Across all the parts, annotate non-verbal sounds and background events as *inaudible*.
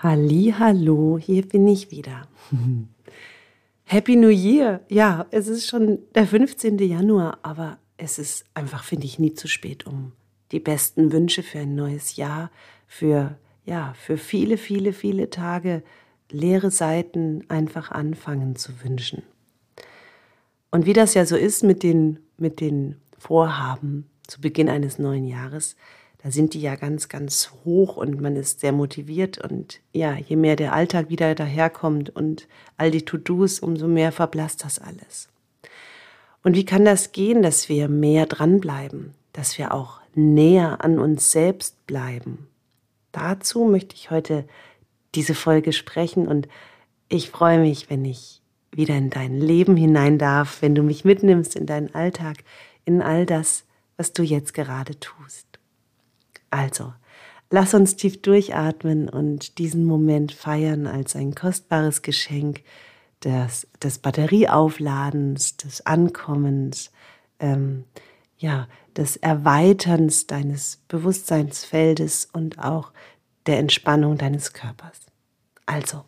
Halli, hallo, hier bin ich wieder. *laughs* Happy New Year. Ja, es ist schon der 15. Januar, aber es ist einfach, finde ich, nie zu spät, um die besten Wünsche für ein neues Jahr, für ja, für viele, viele, viele Tage leere Seiten einfach anfangen zu wünschen. Und wie das ja so ist mit den mit den Vorhaben zu Beginn eines neuen Jahres, da sind die ja ganz, ganz hoch und man ist sehr motiviert. Und ja, je mehr der Alltag wieder daherkommt und all die To-Dos, umso mehr verblasst das alles. Und wie kann das gehen, dass wir mehr dranbleiben, dass wir auch näher an uns selbst bleiben? Dazu möchte ich heute diese Folge sprechen und ich freue mich, wenn ich wieder in dein Leben hinein darf, wenn du mich mitnimmst in deinen Alltag, in all das, was du jetzt gerade tust. Also, lass uns tief durchatmen und diesen Moment feiern als ein kostbares Geschenk des, des Batterieaufladens, des Ankommens, ähm, ja, des Erweiterns deines Bewusstseinsfeldes und auch der Entspannung deines Körpers. Also,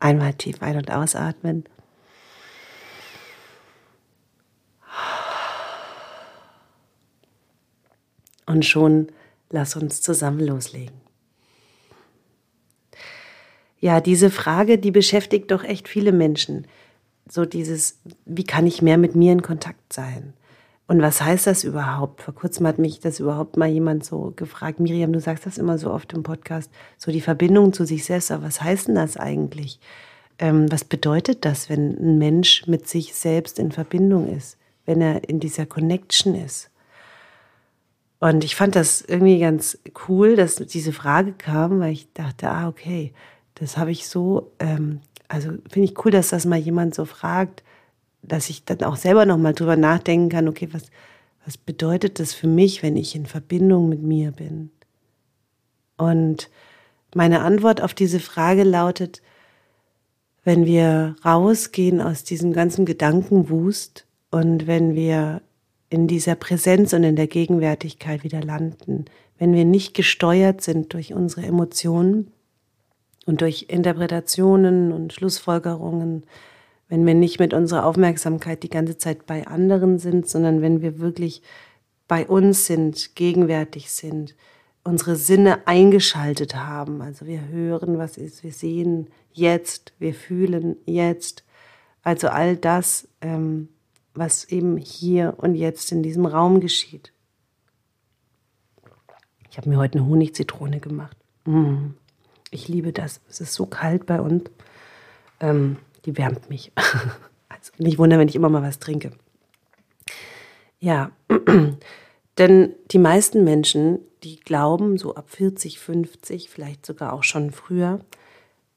einmal tief ein- und ausatmen. Und schon Lass uns zusammen loslegen. Ja, diese Frage, die beschäftigt doch echt viele Menschen. So dieses, wie kann ich mehr mit mir in Kontakt sein? Und was heißt das überhaupt? Vor kurzem hat mich das überhaupt mal jemand so gefragt, Miriam, du sagst das immer so oft im Podcast, so die Verbindung zu sich selbst, aber was heißt denn das eigentlich? Ähm, was bedeutet das, wenn ein Mensch mit sich selbst in Verbindung ist, wenn er in dieser Connection ist? Und ich fand das irgendwie ganz cool, dass diese Frage kam, weil ich dachte, ah, okay, das habe ich so, ähm, also finde ich cool, dass das mal jemand so fragt, dass ich dann auch selber nochmal drüber nachdenken kann, okay, was, was bedeutet das für mich, wenn ich in Verbindung mit mir bin? Und meine Antwort auf diese Frage lautet, wenn wir rausgehen aus diesem ganzen Gedankenwust und wenn wir in dieser Präsenz und in der Gegenwärtigkeit wieder landen, wenn wir nicht gesteuert sind durch unsere Emotionen und durch Interpretationen und Schlussfolgerungen, wenn wir nicht mit unserer Aufmerksamkeit die ganze Zeit bei anderen sind, sondern wenn wir wirklich bei uns sind, gegenwärtig sind, unsere Sinne eingeschaltet haben. Also wir hören, was ist, wir sehen jetzt, wir fühlen jetzt. Also all das ähm, was eben hier und jetzt in diesem Raum geschieht. Ich habe mir heute eine Honigzitrone gemacht. Mm. Ich liebe das. Es ist so kalt bei uns. Ähm, die wärmt mich. *laughs* also nicht wundern, wenn ich immer mal was trinke. Ja, *clears throat* denn die meisten Menschen, die glauben so ab 40, 50, vielleicht sogar auch schon früher,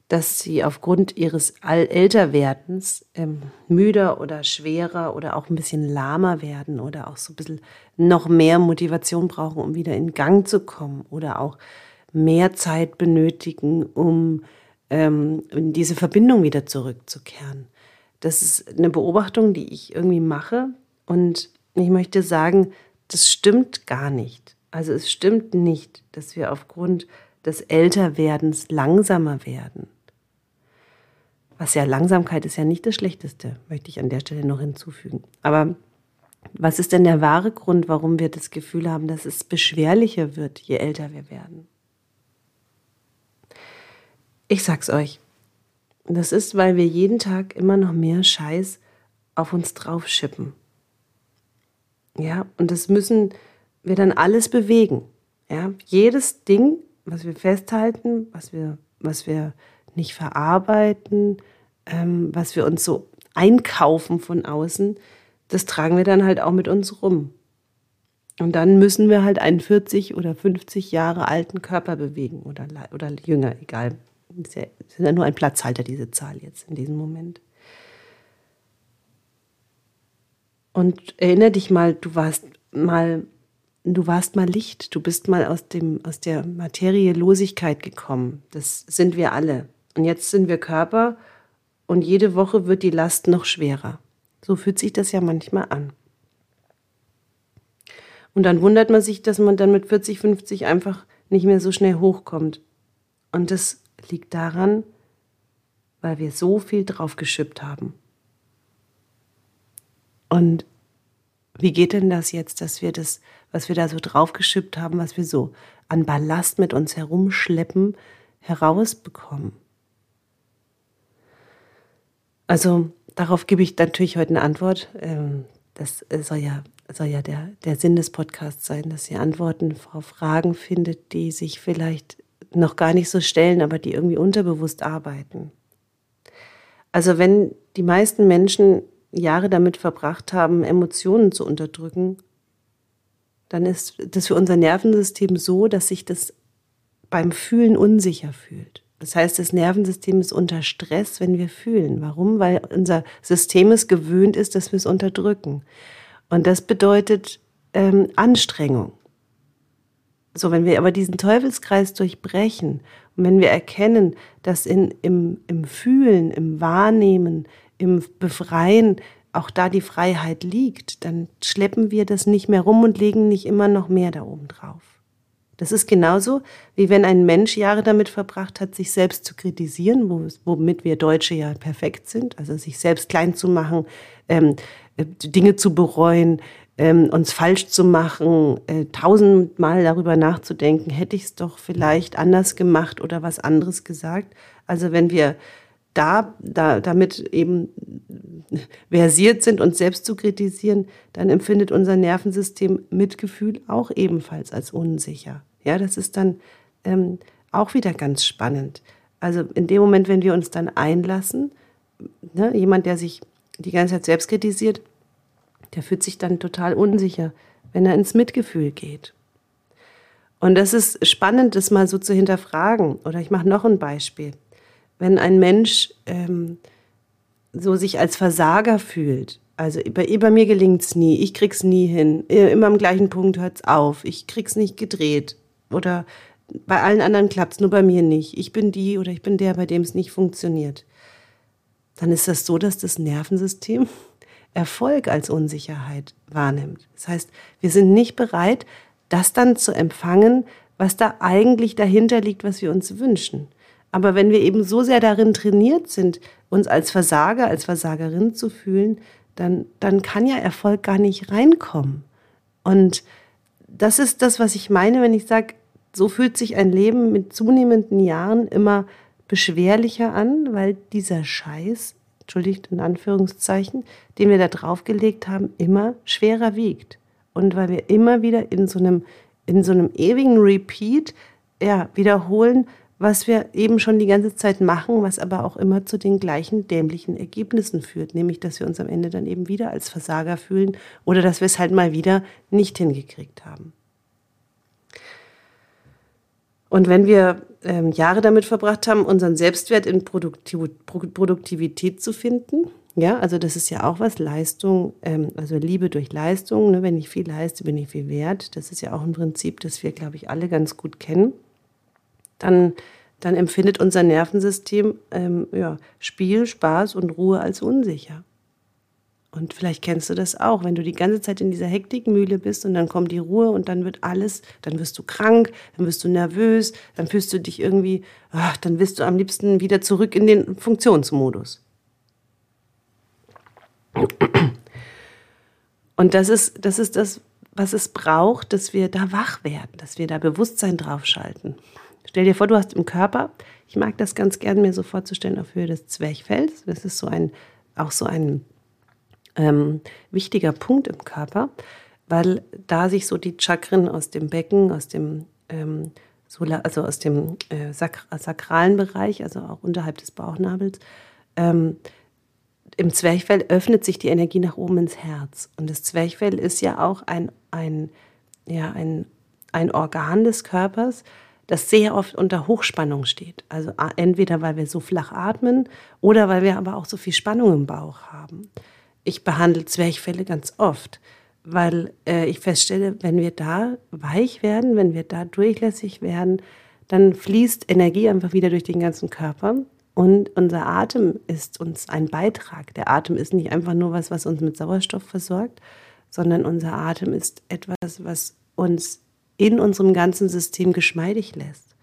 dass sie aufgrund ihres Älterwerdens ähm, müder oder schwerer oder auch ein bisschen lahmer werden oder auch so ein bisschen noch mehr Motivation brauchen, um wieder in Gang zu kommen oder auch mehr Zeit benötigen, um ähm, in diese Verbindung wieder zurückzukehren. Das ist eine Beobachtung, die ich irgendwie mache und ich möchte sagen, das stimmt gar nicht. Also es stimmt nicht, dass wir aufgrund des Älterwerdens langsamer werden. Was ja Langsamkeit ist ja nicht das Schlechteste, möchte ich an der Stelle noch hinzufügen. Aber was ist denn der wahre Grund, warum wir das Gefühl haben, dass es beschwerlicher wird, je älter wir werden? Ich sag's euch. Das ist, weil wir jeden Tag immer noch mehr Scheiß auf uns draufschippen. Ja, und das müssen wir dann alles bewegen. Ja, jedes Ding, was wir festhalten, was wir, was wir nicht verarbeiten, ähm, was wir uns so einkaufen von außen, das tragen wir dann halt auch mit uns rum. Und dann müssen wir halt einen 40 oder 50 Jahre alten Körper bewegen oder, oder jünger, egal. Ist ja, ist ja nur ein Platzhalter, diese Zahl jetzt in diesem Moment. Und erinnere dich mal, du warst mal, du warst mal Licht, du bist mal aus, dem, aus der Materielosigkeit gekommen. Das sind wir alle. Und jetzt sind wir Körper und jede Woche wird die Last noch schwerer. So fühlt sich das ja manchmal an. Und dann wundert man sich, dass man dann mit 40, 50 einfach nicht mehr so schnell hochkommt. Und das liegt daran, weil wir so viel drauf geschippt haben. Und wie geht denn das jetzt, dass wir das, was wir da so draufgeschippt haben, was wir so an Ballast mit uns herumschleppen, herausbekommen? Also darauf gebe ich natürlich heute eine Antwort. Ähm, das soll ja, soll ja der, der Sinn des Podcasts sein, dass ihr Antworten auf Fragen findet, die sich vielleicht noch gar nicht so stellen, aber die irgendwie unterbewusst arbeiten. Also wenn die meisten Menschen Jahre damit verbracht haben, Emotionen zu unterdrücken, dann ist das für unser Nervensystem so, dass sich das beim Fühlen unsicher fühlt. Das heißt, das Nervensystem ist unter Stress, wenn wir fühlen. Warum? Weil unser System es gewöhnt ist, dass wir es unterdrücken. Und das bedeutet ähm, Anstrengung. So, wenn wir aber diesen Teufelskreis durchbrechen und wenn wir erkennen, dass in, im, im Fühlen, im Wahrnehmen, im Befreien auch da die Freiheit liegt, dann schleppen wir das nicht mehr rum und legen nicht immer noch mehr da oben drauf. Das ist genauso, wie wenn ein Mensch Jahre damit verbracht hat, sich selbst zu kritisieren, womit wir Deutsche ja perfekt sind, also sich selbst klein zu machen, ähm, äh, Dinge zu bereuen, ähm, uns falsch zu machen, äh, tausendmal darüber nachzudenken, hätte ich es doch vielleicht anders gemacht oder was anderes gesagt. Also wenn wir da, da damit eben versiert sind, uns selbst zu kritisieren, dann empfindet unser Nervensystem Mitgefühl auch ebenfalls als unsicher. Ja, das ist dann ähm, auch wieder ganz spannend. Also in dem Moment, wenn wir uns dann einlassen, ne, jemand, der sich die ganze Zeit selbst kritisiert, der fühlt sich dann total unsicher, wenn er ins Mitgefühl geht. Und das ist spannend, das mal so zu hinterfragen. Oder ich mache noch ein Beispiel. Wenn ein Mensch ähm, so sich als Versager fühlt, also bei, bei mir es nie, ich krieg's nie hin, immer am gleichen Punkt hört's auf, ich krieg's nicht gedreht. Oder bei allen anderen klappt's, nur bei mir nicht. Ich bin die oder ich bin der, bei dem es nicht funktioniert. Dann ist das so, dass das Nervensystem *laughs* Erfolg als Unsicherheit wahrnimmt. Das heißt, wir sind nicht bereit, das dann zu empfangen, was da eigentlich dahinter liegt, was wir uns wünschen. Aber wenn wir eben so sehr darin trainiert sind, uns als Versager, als Versagerin zu fühlen, dann, dann kann ja Erfolg gar nicht reinkommen. Und das ist das, was ich meine, wenn ich sage, so fühlt sich ein Leben mit zunehmenden Jahren immer beschwerlicher an, weil dieser Scheiß entschuldigt in Anführungszeichen, den wir da draufgelegt haben, immer schwerer wiegt. Und weil wir immer wieder in so einem, in so einem ewigen Repeat ja, wiederholen, was wir eben schon die ganze Zeit machen, was aber auch immer zu den gleichen dämlichen Ergebnissen führt, nämlich dass wir uns am Ende dann eben wieder als Versager fühlen oder dass wir es halt mal wieder nicht hingekriegt haben. Und wenn wir ähm, Jahre damit verbracht haben, unseren Selbstwert in Produktiv Produktivität zu finden, ja, also das ist ja auch was, Leistung, ähm, also Liebe durch Leistung, ne? wenn ich viel leiste, bin ich viel wert. Das ist ja auch ein Prinzip, das wir, glaube ich, alle ganz gut kennen. Dann, dann empfindet unser Nervensystem ähm, ja, Spiel, Spaß und Ruhe als unsicher. Und vielleicht kennst du das auch, wenn du die ganze Zeit in dieser Hektikmühle bist und dann kommt die Ruhe und dann wird alles, dann wirst du krank, dann wirst du nervös, dann fühlst du dich irgendwie, ach, dann wirst du am liebsten wieder zurück in den Funktionsmodus. Und das ist, das ist das, was es braucht, dass wir da wach werden, dass wir da Bewusstsein draufschalten. Stell dir vor, du hast im Körper, ich mag das ganz gern mir so vorzustellen auf Höhe des Zwerchfells. Das ist so ein, auch so ein ähm, wichtiger Punkt im Körper, weil da sich so die Chakren aus dem Becken, aus dem ähm, also aus dem äh, sak sakralen Bereich, also auch unterhalb des Bauchnabels, ähm, im Zwerchfell öffnet sich die Energie nach oben ins Herz. Und das Zwerchfell ist ja auch ein, ein, ja, ein, ein Organ des Körpers, das sehr oft unter Hochspannung steht. Also entweder weil wir so flach atmen oder weil wir aber auch so viel Spannung im Bauch haben ich behandle Zwerchfälle ganz oft, weil äh, ich feststelle, wenn wir da weich werden, wenn wir da durchlässig werden, dann fließt Energie einfach wieder durch den ganzen Körper. Und unser Atem ist uns ein Beitrag. Der Atem ist nicht einfach nur was, was uns mit Sauerstoff versorgt, sondern unser Atem ist etwas, was uns in unserem ganzen System geschmeidig lässt.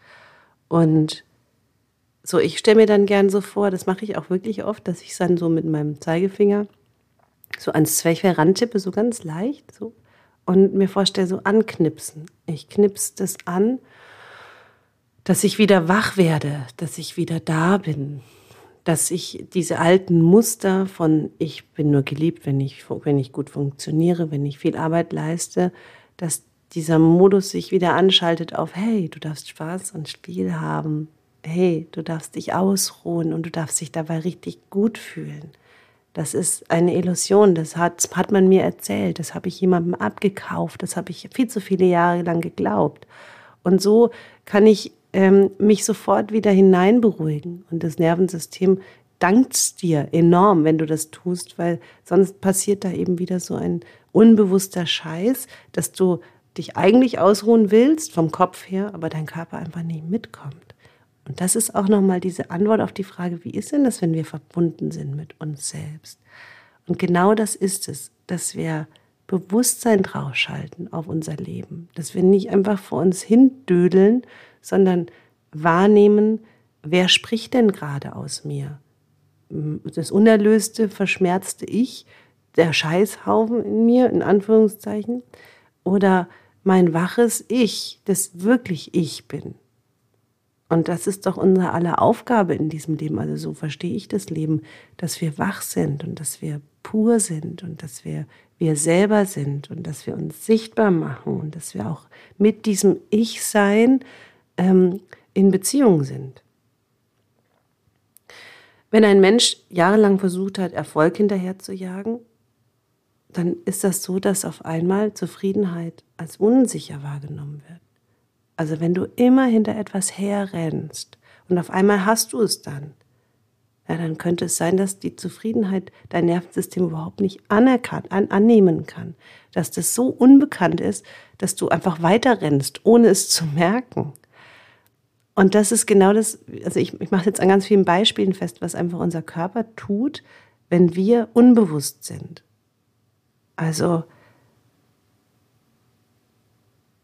Und so, ich stelle mir dann gern so vor, das mache ich auch wirklich oft, dass ich dann so mit meinem Zeigefinger so ans Zwerchfell rantippe, so ganz leicht, so, und mir vorstelle, so anknipsen. Ich knipse das an, dass ich wieder wach werde, dass ich wieder da bin, dass ich diese alten Muster von ich bin nur geliebt, wenn ich, wenn ich gut funktioniere, wenn ich viel Arbeit leiste, dass dieser Modus sich wieder anschaltet auf, hey, du darfst Spaß und Spiel haben, hey, du darfst dich ausruhen und du darfst dich dabei richtig gut fühlen. Das ist eine Illusion, das hat, hat man mir erzählt, das habe ich jemandem abgekauft, das habe ich viel zu viele Jahre lang geglaubt. Und so kann ich ähm, mich sofort wieder hineinberuhigen. Und das Nervensystem dankt dir enorm, wenn du das tust, weil sonst passiert da eben wieder so ein unbewusster Scheiß, dass du dich eigentlich ausruhen willst vom Kopf her, aber dein Körper einfach nicht mitkommt. Und das ist auch nochmal diese Antwort auf die Frage, wie ist denn das, wenn wir verbunden sind mit uns selbst? Und genau das ist es, dass wir Bewusstsein draufschalten auf unser Leben, dass wir nicht einfach vor uns hindödeln, sondern wahrnehmen, wer spricht denn gerade aus mir? Das unerlöste, verschmerzte Ich, der Scheißhaufen in mir, in Anführungszeichen, oder mein waches Ich, das wirklich ich bin. Und das ist doch unsere aller Aufgabe in diesem Leben. Also so verstehe ich das Leben, dass wir wach sind und dass wir pur sind und dass wir wir selber sind und dass wir uns sichtbar machen und dass wir auch mit diesem Ich-Sein ähm, in Beziehung sind. Wenn ein Mensch jahrelang versucht hat, Erfolg hinterherzujagen, dann ist das so, dass auf einmal Zufriedenheit als unsicher wahrgenommen wird. Also wenn du immer hinter etwas herrennst und auf einmal hast du es dann, ja, dann könnte es sein, dass die Zufriedenheit dein Nervensystem überhaupt nicht anerkannt, an, annehmen kann. Dass das so unbekannt ist, dass du einfach weiterrennst, ohne es zu merken. Und das ist genau das, also ich, ich mache jetzt an ganz vielen Beispielen fest, was einfach unser Körper tut, wenn wir unbewusst sind. Also,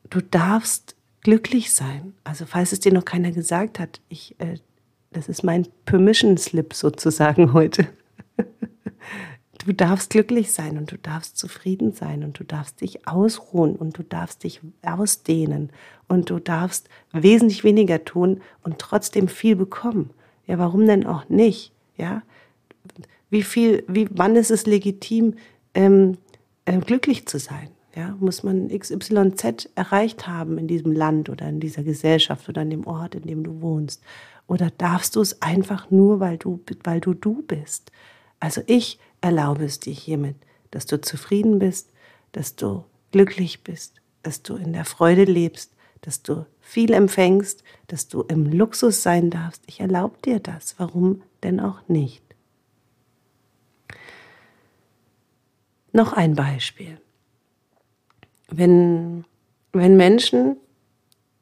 du darfst glücklich sein. Also falls es dir noch keiner gesagt hat, ich, äh, das ist mein Permission Slip sozusagen *laughs* heute. Du darfst glücklich sein und du darfst zufrieden sein und du darfst dich ausruhen und du darfst dich ausdehnen und du darfst wesentlich weniger tun und trotzdem viel bekommen. Ja, warum denn auch nicht? Ja, wie viel, wie, wann ist es legitim, ähm, äh, glücklich zu sein? Ja, muss man XYZ erreicht haben in diesem Land oder in dieser Gesellschaft oder in dem Ort, in dem du wohnst? Oder darfst du es einfach nur, weil du, weil du du bist? Also ich erlaube es dir hiermit, dass du zufrieden bist, dass du glücklich bist, dass du in der Freude lebst, dass du viel empfängst, dass du im Luxus sein darfst. Ich erlaube dir das. Warum denn auch nicht? Noch ein Beispiel wenn, wenn Menschen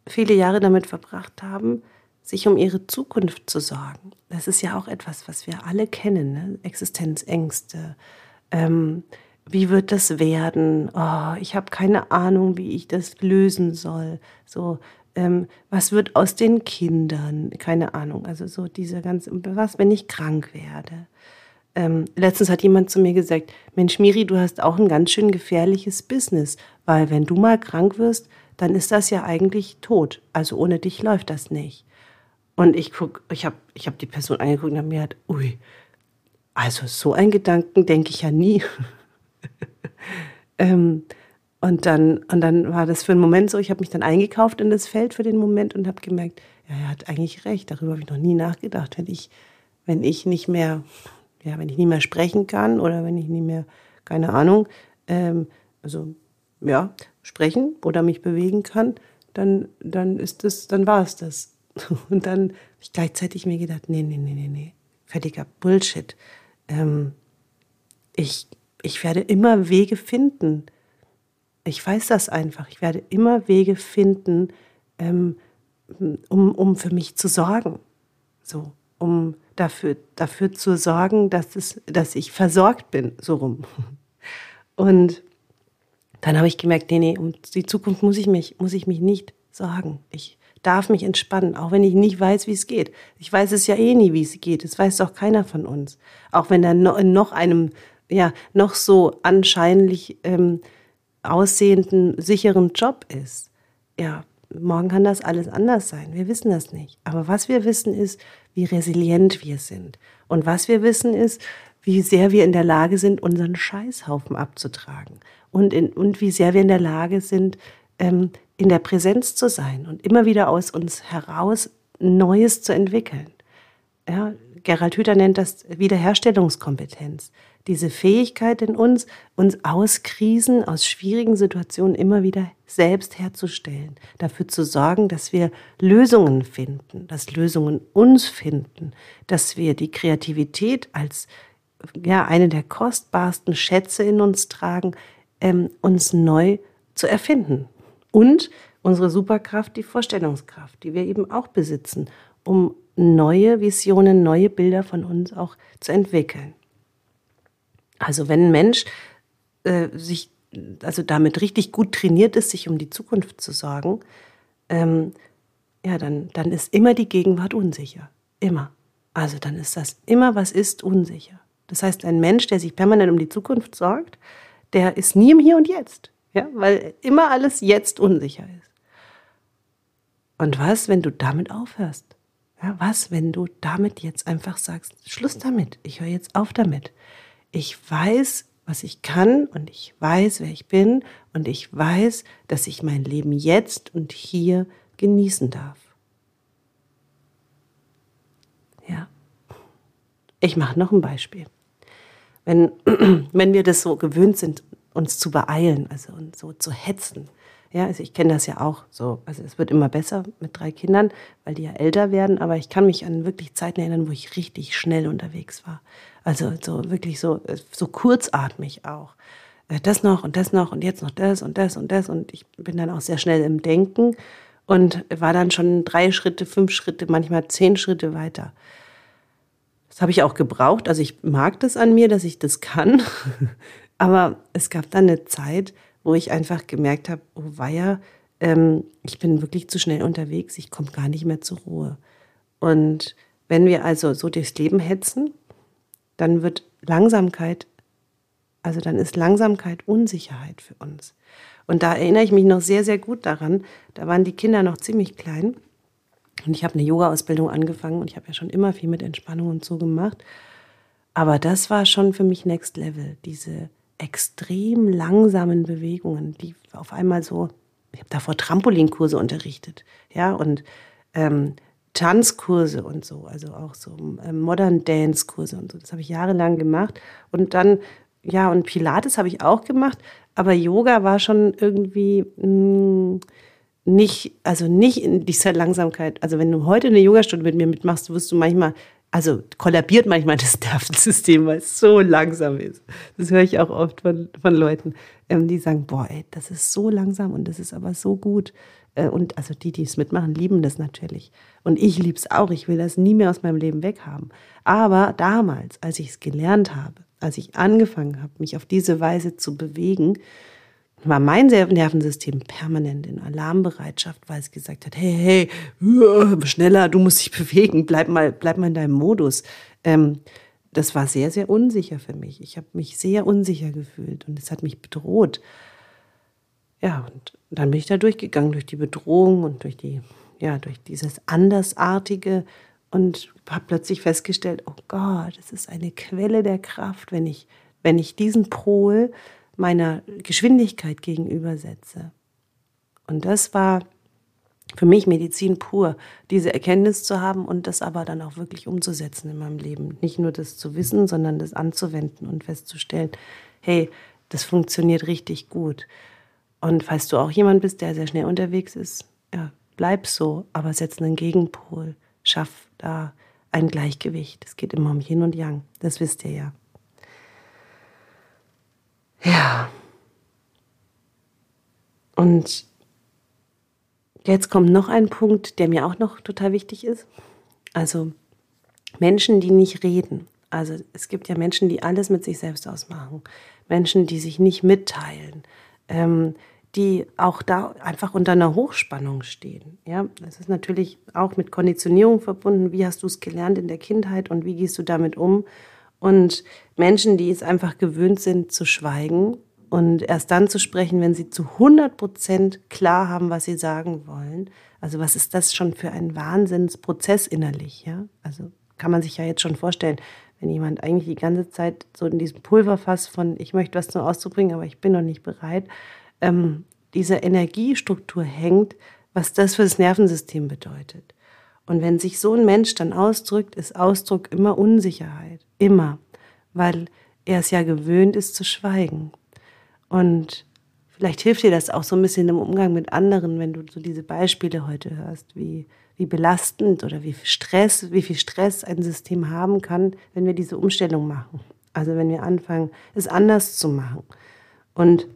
viele Jahre damit verbracht haben, sich um ihre Zukunft zu sorgen. Das ist ja auch etwas, was wir alle kennen, ne? Existenzängste. Ähm, wie wird das werden? Oh, ich habe keine Ahnung, wie ich das lösen soll. So, ähm, was wird aus den Kindern? Keine Ahnung. Also so diese ganze, was, wenn ich krank werde? Ähm, letztens hat jemand zu mir gesagt, Mensch Miri, du hast auch ein ganz schön gefährliches Business, weil wenn du mal krank wirst, dann ist das ja eigentlich tot. Also ohne dich läuft das nicht. Und ich guck, ich habe ich hab die Person angeguckt und habe mir gedacht, ui, also so einen Gedanken denke ich ja nie. *laughs* ähm, und dann, und dann war das für einen Moment so, ich habe mich dann eingekauft in das Feld für den Moment und habe gemerkt, ja, er hat eigentlich recht, darüber habe ich noch nie nachgedacht. Wenn ich, wenn ich nicht mehr ja, wenn ich nicht mehr sprechen kann oder wenn ich nicht mehr, keine Ahnung, ähm, also ja, sprechen oder mich bewegen kann, dann, dann ist das, dann war es das. *laughs* Und dann habe ich gleichzeitig mir gedacht, nee, nee, nee, nee, nee, völliger Bullshit. Ähm, ich, ich werde immer Wege finden. Ich weiß das einfach. Ich werde immer Wege finden, ähm, um, um für mich zu sorgen. So, um dafür, dafür zu sorgen, dass, es, dass ich versorgt bin, so rum. Und dann habe ich gemerkt, nee, nee, um die Zukunft muss ich mich, muss ich mich nicht sorgen. Ich, darf mich entspannen, auch wenn ich nicht weiß, wie es geht. Ich weiß es ja eh nie, wie es geht. Das weiß doch keiner von uns. Auch wenn er in noch einem, ja, noch so anscheinlich ähm, aussehenden, sicheren Job ist. Ja, morgen kann das alles anders sein. Wir wissen das nicht. Aber was wir wissen ist, wie resilient wir sind. Und was wir wissen ist, wie sehr wir in der Lage sind, unseren Scheißhaufen abzutragen. Und, in, und wie sehr wir in der Lage sind, ähm, in der Präsenz zu sein und immer wieder aus uns heraus Neues zu entwickeln. Ja, Gerald Hüther nennt das Wiederherstellungskompetenz. Diese Fähigkeit in uns, uns aus Krisen, aus schwierigen Situationen immer wieder selbst herzustellen, dafür zu sorgen, dass wir Lösungen finden, dass Lösungen uns finden, dass wir die Kreativität als ja, eine der kostbarsten Schätze in uns tragen, ähm, uns neu zu erfinden. Und unsere Superkraft, die Vorstellungskraft, die wir eben auch besitzen, um neue Visionen, neue Bilder von uns auch zu entwickeln. Also wenn ein Mensch äh, sich also damit richtig gut trainiert ist, sich um die Zukunft zu sorgen, ähm, ja, dann, dann ist immer die Gegenwart unsicher. Immer. Also dann ist das immer, was ist, unsicher. Das heißt, ein Mensch, der sich permanent um die Zukunft sorgt, der ist nie im Hier und Jetzt. Ja, weil immer alles jetzt unsicher ist. Und was, wenn du damit aufhörst? Ja, was, wenn du damit jetzt einfach sagst, Schluss damit, ich höre jetzt auf damit. Ich weiß, was ich kann und ich weiß, wer ich bin und ich weiß, dass ich mein Leben jetzt und hier genießen darf. Ja. Ich mache noch ein Beispiel. Wenn, *clears throat* wenn wir das so gewöhnt sind, uns zu beeilen, also und so zu hetzen. Ja, also ich kenne das ja auch so. Also es wird immer besser mit drei Kindern, weil die ja älter werden. Aber ich kann mich an wirklich Zeiten erinnern, wo ich richtig schnell unterwegs war. Also so wirklich so, so kurzatmig auch. Äh, das noch und das noch und jetzt noch das und das und das. Und ich bin dann auch sehr schnell im Denken und war dann schon drei Schritte, fünf Schritte, manchmal zehn Schritte weiter. Das habe ich auch gebraucht. Also ich mag das an mir, dass ich das kann. *laughs* Aber es gab dann eine Zeit, wo ich einfach gemerkt habe, oh weia, ähm, ich bin wirklich zu schnell unterwegs, ich komme gar nicht mehr zur Ruhe. Und wenn wir also so durchs Leben hetzen, dann wird Langsamkeit, also dann ist Langsamkeit Unsicherheit für uns. Und da erinnere ich mich noch sehr, sehr gut daran, da waren die Kinder noch ziemlich klein. Und ich habe eine Yoga-Ausbildung angefangen und ich habe ja schon immer viel mit Entspannung und so gemacht. Aber das war schon für mich Next Level, diese extrem langsamen Bewegungen, die auf einmal so, ich habe davor Trampolinkurse unterrichtet, ja, und ähm, Tanzkurse und so, also auch so ähm, Modern Dance Kurse und so. Das habe ich jahrelang gemacht. Und dann, ja, und Pilates habe ich auch gemacht, aber Yoga war schon irgendwie mh, hm, nicht, also nicht in dieser Langsamkeit. Also wenn du heute eine Yogastunde mit mir mitmachst, wirst du manchmal also kollabiert manchmal das Nervensystem, weil es so langsam ist. Das höre ich auch oft von, von Leuten, ähm, die sagen, boah, ey, das ist so langsam und das ist aber so gut. Äh, und also die, die es mitmachen, lieben das natürlich. Und ich liebe es auch. Ich will das nie mehr aus meinem Leben weghaben. Aber damals, als ich es gelernt habe, als ich angefangen habe, mich auf diese Weise zu bewegen, war mein Nervensystem permanent in Alarmbereitschaft, weil es gesagt hat, hey, hey, schneller, du musst dich *laughs* bewegen, bleib mal, bleib mal in deinem Modus. Ähm, das war sehr, sehr unsicher für mich. Ich habe mich sehr unsicher gefühlt und es hat mich bedroht. Ja, und dann bin ich da durchgegangen, durch die Bedrohung und durch die, ja, durch dieses Andersartige und habe plötzlich festgestellt, oh Gott, es ist eine Quelle der Kraft, wenn ich, wenn ich diesen Pol meiner Geschwindigkeit gegenübersetze. Und das war für mich Medizin pur, diese Erkenntnis zu haben und das aber dann auch wirklich umzusetzen in meinem Leben. Nicht nur das zu wissen, sondern das anzuwenden und festzustellen, hey, das funktioniert richtig gut. Und falls du auch jemand bist, der sehr schnell unterwegs ist, ja, bleib so, aber setz einen Gegenpol, schaff da ein Gleichgewicht. Es geht immer um Yin und Yang, das wisst ihr ja. Ja. Und jetzt kommt noch ein Punkt, der mir auch noch total wichtig ist. Also Menschen, die nicht reden. Also es gibt ja Menschen, die alles mit sich selbst ausmachen. Menschen, die sich nicht mitteilen. Ähm, die auch da einfach unter einer Hochspannung stehen. Ja, das ist natürlich auch mit Konditionierung verbunden. Wie hast du es gelernt in der Kindheit und wie gehst du damit um? Und Menschen, die es einfach gewöhnt sind zu schweigen und erst dann zu sprechen, wenn sie zu 100 Prozent klar haben, was sie sagen wollen. Also was ist das schon für ein Wahnsinnsprozess innerlich? Ja, also kann man sich ja jetzt schon vorstellen, wenn jemand eigentlich die ganze Zeit so in diesem Pulverfass von ich möchte was zum Ausdruck bringen, aber ich bin noch nicht bereit, ähm, diese Energiestruktur hängt, was das für das Nervensystem bedeutet. Und wenn sich so ein Mensch dann ausdrückt, ist Ausdruck immer Unsicherheit. Immer. Weil er es ja gewöhnt ist zu schweigen. Und vielleicht hilft dir das auch so ein bisschen im Umgang mit anderen, wenn du so diese Beispiele heute hörst, wie, wie belastend oder wie viel Stress, wie viel Stress ein System haben kann, wenn wir diese Umstellung machen. Also wenn wir anfangen, es anders zu machen. Und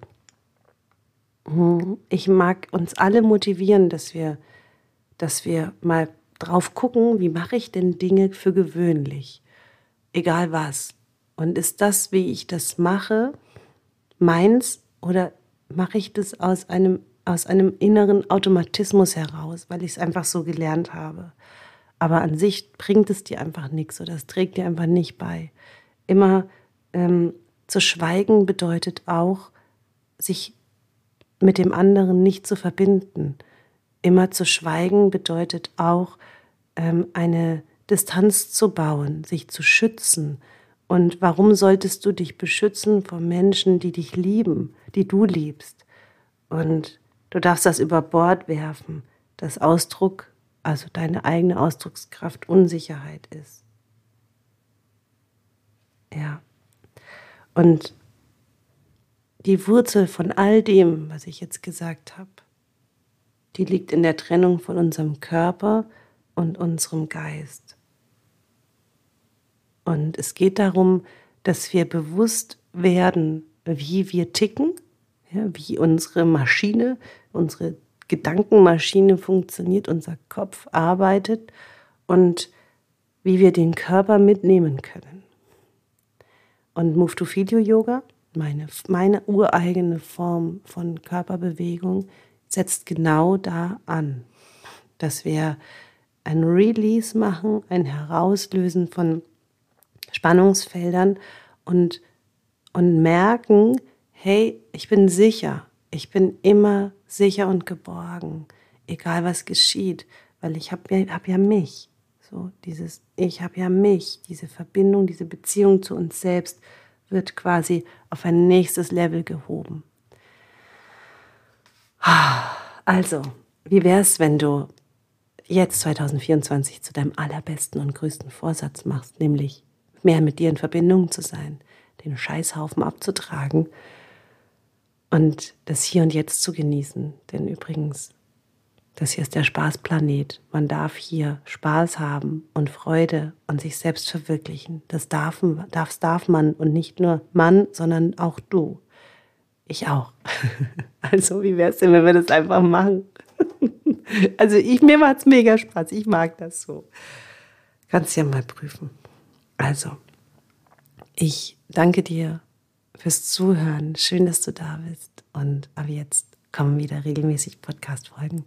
hm, ich mag uns alle motivieren, dass wir, dass wir mal drauf gucken, wie mache ich denn Dinge für gewöhnlich, egal was. Und ist das, wie ich das mache, meins oder mache ich das aus einem, aus einem inneren Automatismus heraus, weil ich es einfach so gelernt habe. Aber an sich bringt es dir einfach nichts oder es trägt dir einfach nicht bei. Immer ähm, zu schweigen bedeutet auch, sich mit dem anderen nicht zu verbinden. Immer zu schweigen bedeutet auch, eine Distanz zu bauen, sich zu schützen. Und warum solltest du dich beschützen vor Menschen, die dich lieben, die du liebst? Und du darfst das über Bord werfen, dass Ausdruck, also deine eigene Ausdruckskraft, Unsicherheit ist. Ja. Und die Wurzel von all dem, was ich jetzt gesagt habe, die liegt in der Trennung von unserem Körper und unserem Geist. Und es geht darum, dass wir bewusst werden, wie wir ticken, ja, wie unsere Maschine, unsere Gedankenmaschine funktioniert, unser Kopf arbeitet und wie wir den Körper mitnehmen können. Und Move to Video Yoga meine, meine ureigene Form von Körperbewegung setzt genau da an, dass wir ein Release machen, ein Herauslösen von Spannungsfeldern und, und merken, hey, ich bin sicher, ich bin immer sicher und geborgen, egal was geschieht, weil ich habe ja, hab ja mich. So, dieses Ich habe ja mich, diese Verbindung, diese Beziehung zu uns selbst wird quasi auf ein nächstes Level gehoben. Also, wie wäre es, wenn du jetzt 2024 zu deinem allerbesten und größten Vorsatz machst, nämlich mehr mit dir in Verbindung zu sein, den Scheißhaufen abzutragen und das Hier und Jetzt zu genießen. Denn übrigens, das hier ist der Spaßplanet. Man darf hier Spaß haben und Freude und sich selbst verwirklichen. Das darf, das darf man und nicht nur Mann, sondern auch du. Ich auch. *laughs* Also, wie wäre es denn, wenn wir das einfach machen? Also, ich, mir macht es mega Spaß. Ich mag das so. Kannst ja mal prüfen. Also, ich danke dir fürs Zuhören. Schön, dass du da bist. Und ab jetzt kommen wieder regelmäßig Podcast-Folgen.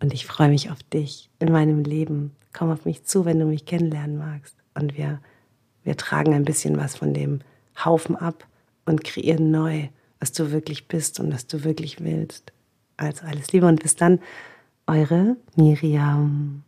Und ich freue mich auf dich in meinem Leben. Komm auf mich zu, wenn du mich kennenlernen magst. Und wir, wir tragen ein bisschen was von dem Haufen ab und kreieren neu, was du wirklich bist und was du wirklich willst. Also alles Liebe und bis dann, eure Miriam.